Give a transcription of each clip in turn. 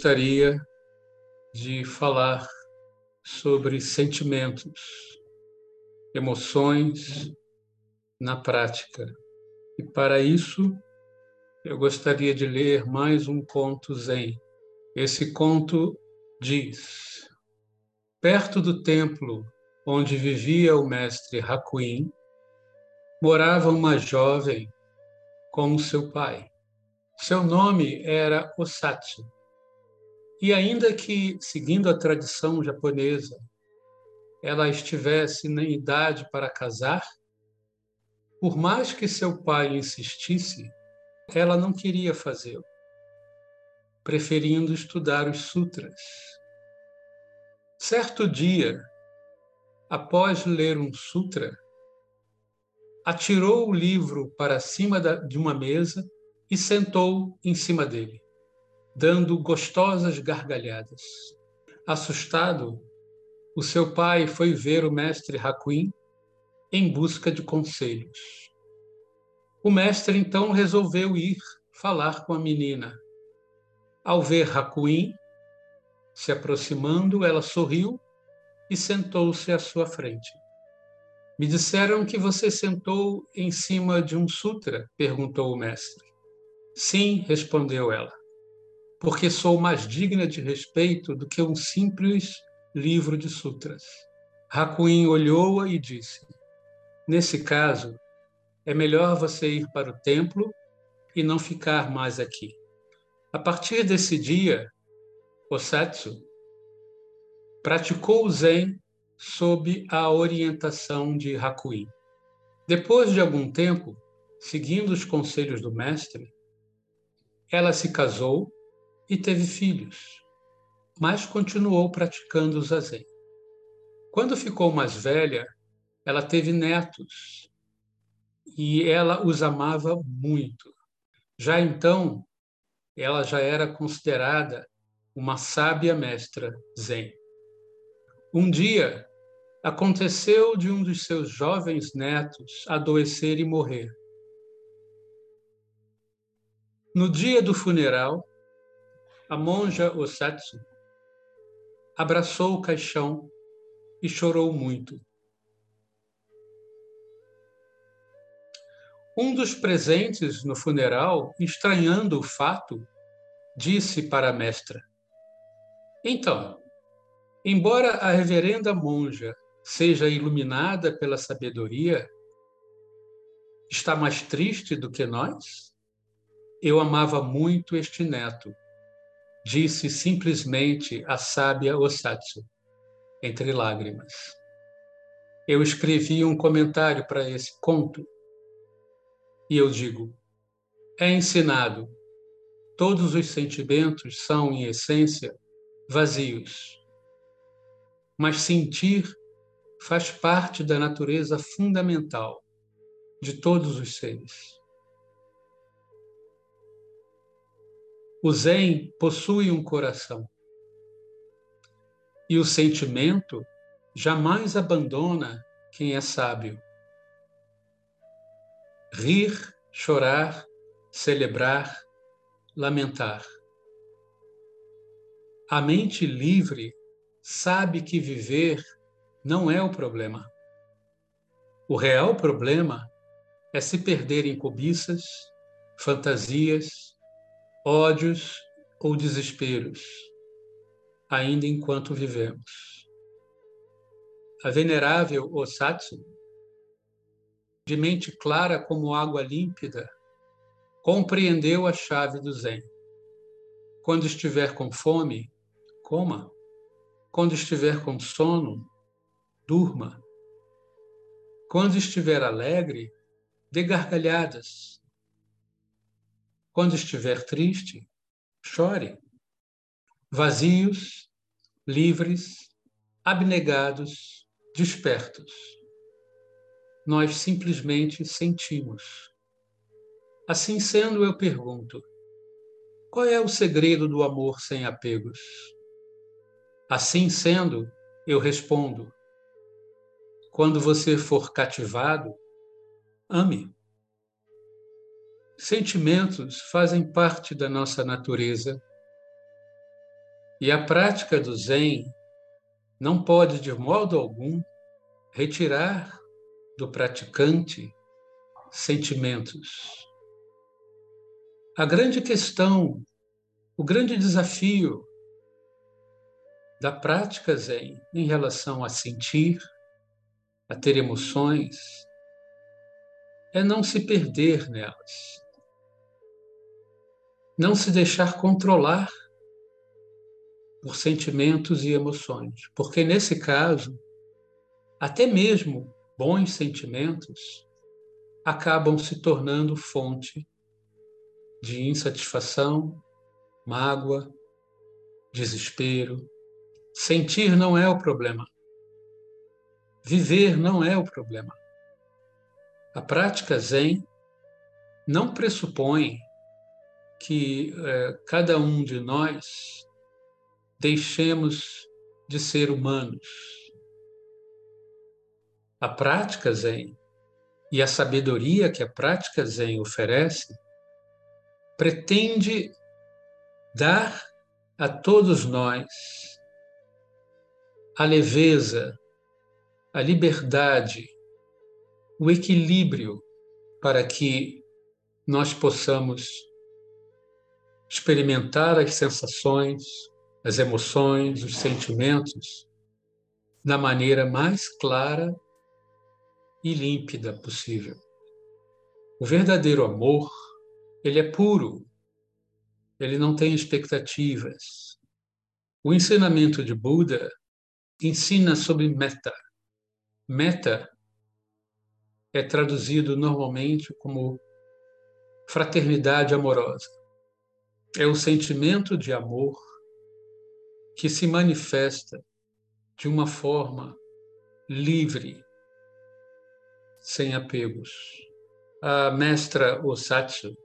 gostaria de falar sobre sentimentos, emoções na prática. E para isso, eu gostaria de ler mais um conto zen. Esse conto diz: Perto do templo onde vivia o mestre Hakuin, morava uma jovem como seu pai. Seu nome era Osatsu. E ainda que, seguindo a tradição japonesa, ela estivesse na idade para casar, por mais que seu pai insistisse, ela não queria fazê-lo, preferindo estudar os sutras. Certo dia, após ler um sutra, atirou o livro para cima de uma mesa e sentou em cima dele, dando gostosas gargalhadas. Assustado, o seu pai foi ver o mestre Hakuin em busca de conselhos. O mestre então resolveu ir falar com a menina. Ao ver Hakuin se aproximando, ela sorriu e sentou-se à sua frente. Me disseram que você sentou em cima de um sutra, perguntou o mestre. Sim, respondeu ela, porque sou mais digna de respeito do que um simples livro de sutras. Hakuin olhou-a e disse: Nesse caso, é melhor você ir para o templo e não ficar mais aqui. A partir desse dia, Osatsu praticou o Zen sob a orientação de Hakuin. Depois de algum tempo, seguindo os conselhos do mestre, ela se casou e teve filhos, mas continuou praticando o zazen. Quando ficou mais velha, ela teve netos e ela os amava muito. Já então, ela já era considerada uma sábia mestra zen. Um dia, aconteceu de um dos seus jovens netos adoecer e morrer. No dia do funeral, a monja Osatsu abraçou o caixão e chorou muito. Um dos presentes no funeral, estranhando o fato, disse para a mestra: Então, embora a reverenda monja seja iluminada pela sabedoria, está mais triste do que nós? Eu amava muito este neto, disse simplesmente a sábia Osatsu, entre lágrimas. Eu escrevi um comentário para esse conto e eu digo: é ensinado, todos os sentimentos são, em essência, vazios. Mas sentir faz parte da natureza fundamental de todos os seres. O Zen possui um coração. E o sentimento jamais abandona quem é sábio. Rir, chorar, celebrar, lamentar. A mente livre sabe que viver não é o problema. O real problema é se perder em cobiças, fantasias, ódios ou desesperos, ainda enquanto vivemos. A venerável Osatsu, de mente clara como água límpida, compreendeu a chave do Zen. Quando estiver com fome, coma. Quando estiver com sono, durma. Quando estiver alegre, dê gargalhadas quando estiver triste, chore. Vazios, livres, abnegados, despertos. Nós simplesmente sentimos. Assim sendo, eu pergunto: qual é o segredo do amor sem apegos? Assim sendo, eu respondo: quando você for cativado, ame. Sentimentos fazem parte da nossa natureza E a prática do Zen não pode, de modo algum, retirar do praticante sentimentos. A grande questão, o grande desafio da prática Zen em relação a sentir, a ter emoções, é não se perder nelas. Não se deixar controlar por sentimentos e emoções, porque nesse caso, até mesmo bons sentimentos acabam se tornando fonte de insatisfação, mágoa, desespero. Sentir não é o problema. Viver não é o problema. A prática Zen não pressupõe que é, cada um de nós deixemos de ser humanos. A prática Zen e a sabedoria que a prática Zen oferece pretende dar a todos nós a leveza, a liberdade, o equilíbrio para que nós possamos experimentar as sensações, as emoções, os sentimentos da maneira mais clara e límpida possível. O verdadeiro amor, ele é puro. Ele não tem expectativas. O ensinamento de Buda ensina sobre meta. Meta é traduzido normalmente como fraternidade amorosa. É o sentimento de amor que se manifesta de uma forma livre, sem apegos. A mestra Osatsu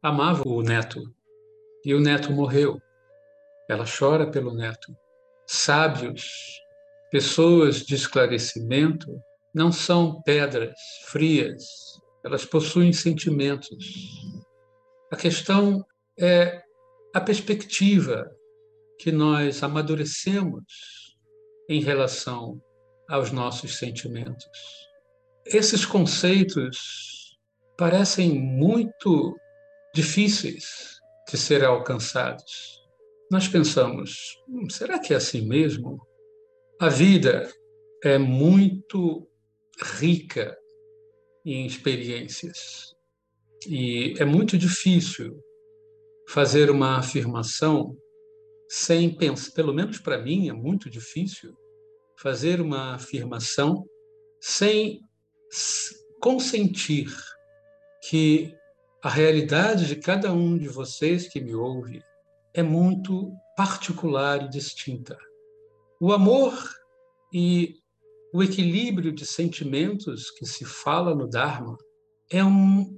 amava o neto e o neto morreu. Ela chora pelo neto. Sábios, pessoas de esclarecimento, não são pedras frias, elas possuem sentimentos. A questão é a perspectiva que nós amadurecemos em relação aos nossos sentimentos. Esses conceitos parecem muito difíceis de serem alcançados. Nós pensamos, hum, será que é assim mesmo? A vida é muito rica em experiências e é muito difícil fazer uma afirmação sem pensar, pelo menos para mim é muito difícil fazer uma afirmação sem consentir que a realidade de cada um de vocês que me ouve é muito particular e distinta. O amor e o equilíbrio de sentimentos que se fala no Dharma é, um,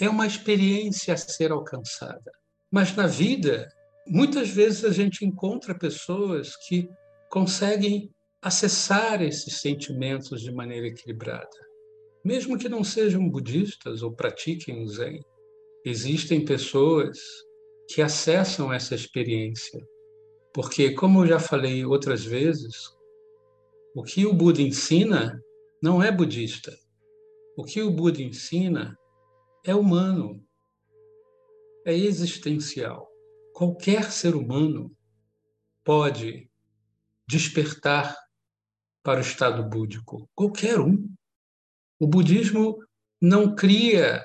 é uma experiência a ser alcançada. Mas na vida, Muitas vezes a gente encontra pessoas que conseguem acessar esses sentimentos de maneira equilibrada. Mesmo que não sejam budistas ou pratiquem o Zen, existem pessoas que acessam essa experiência. Porque, como eu já falei outras vezes, o que o Buda ensina não é budista. O que o Buda ensina é humano, é existencial qualquer ser humano pode despertar para o estado búdico, qualquer um. O budismo não cria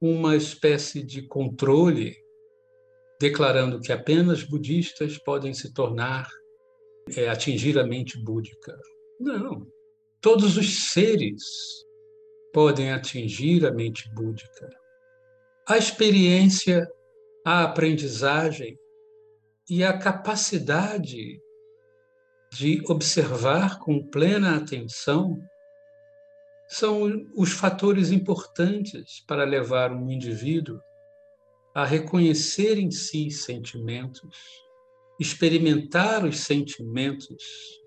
uma espécie de controle declarando que apenas budistas podem se tornar, é, atingir a mente búdica. Não. Todos os seres podem atingir a mente búdica. A experiência a aprendizagem e a capacidade de observar com plena atenção são os fatores importantes para levar um indivíduo a reconhecer em si sentimentos, experimentar os sentimentos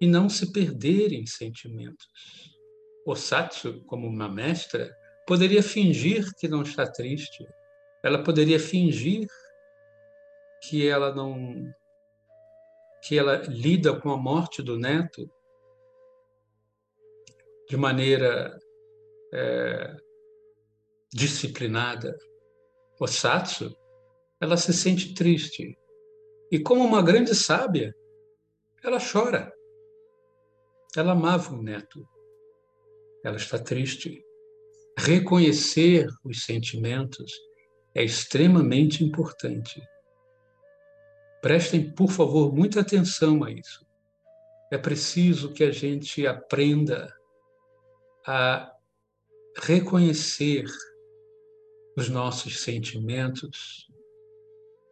e não se perder em sentimentos. Osatsu, como uma mestra, poderia fingir que não está triste, ela poderia fingir que ela não que ela lida com a morte do neto de maneira é, disciplinada, o satsu, ela se sente triste. E como uma grande sábia, ela chora. Ela amava o neto. Ela está triste. Reconhecer os sentimentos é extremamente importante. Prestem, por favor, muita atenção a isso. É preciso que a gente aprenda a reconhecer os nossos sentimentos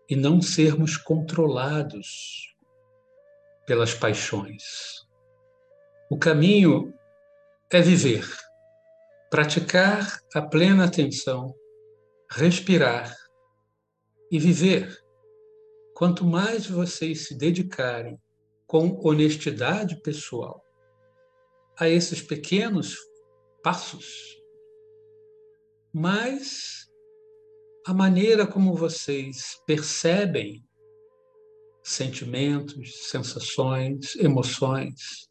e não sermos controlados pelas paixões. O caminho é viver, praticar a plena atenção, respirar e viver. Quanto mais vocês se dedicarem com honestidade pessoal a esses pequenos passos, mais a maneira como vocês percebem sentimentos, sensações, emoções,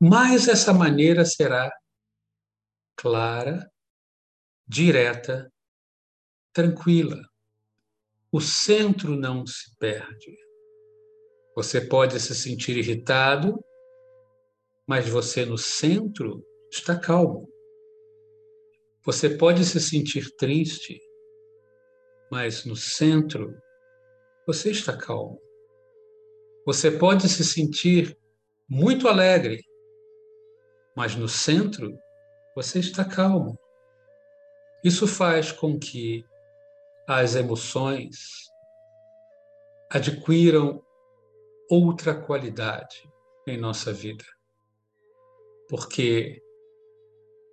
mais essa maneira será clara, direta, tranquila. O centro não se perde. Você pode se sentir irritado, mas você no centro está calmo. Você pode se sentir triste, mas no centro você está calmo. Você pode se sentir muito alegre, mas no centro você está calmo. Isso faz com que as emoções adquiram outra qualidade em nossa vida. Porque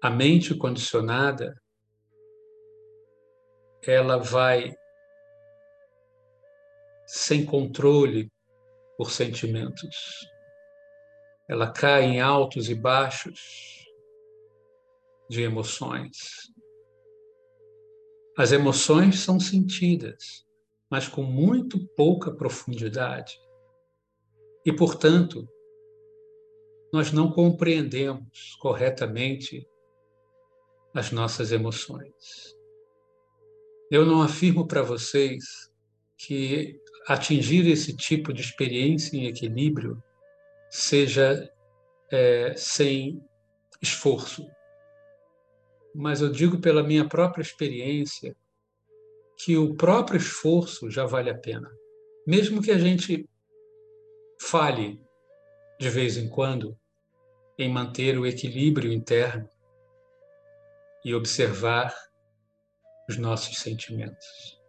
a mente condicionada ela vai sem controle por sentimentos. Ela cai em altos e baixos de emoções. As emoções são sentidas, mas com muito pouca profundidade. E, portanto, nós não compreendemos corretamente as nossas emoções. Eu não afirmo para vocês que atingir esse tipo de experiência em equilíbrio seja é, sem esforço. Mas eu digo pela minha própria experiência que o próprio esforço já vale a pena. Mesmo que a gente fale de vez em quando em manter o equilíbrio interno e observar os nossos sentimentos.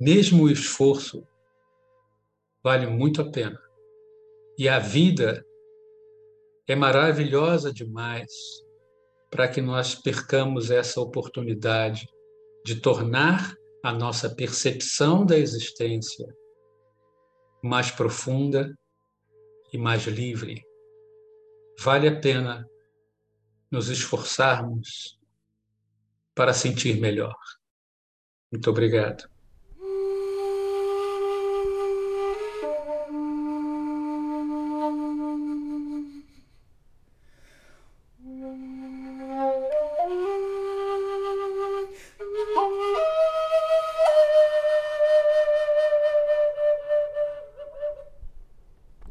Mesmo o esforço vale muito a pena. E a vida é maravilhosa demais para que nós percamos essa oportunidade de tornar a nossa percepção da existência mais profunda e mais livre. Vale a pena nos esforçarmos para sentir melhor. Muito obrigado.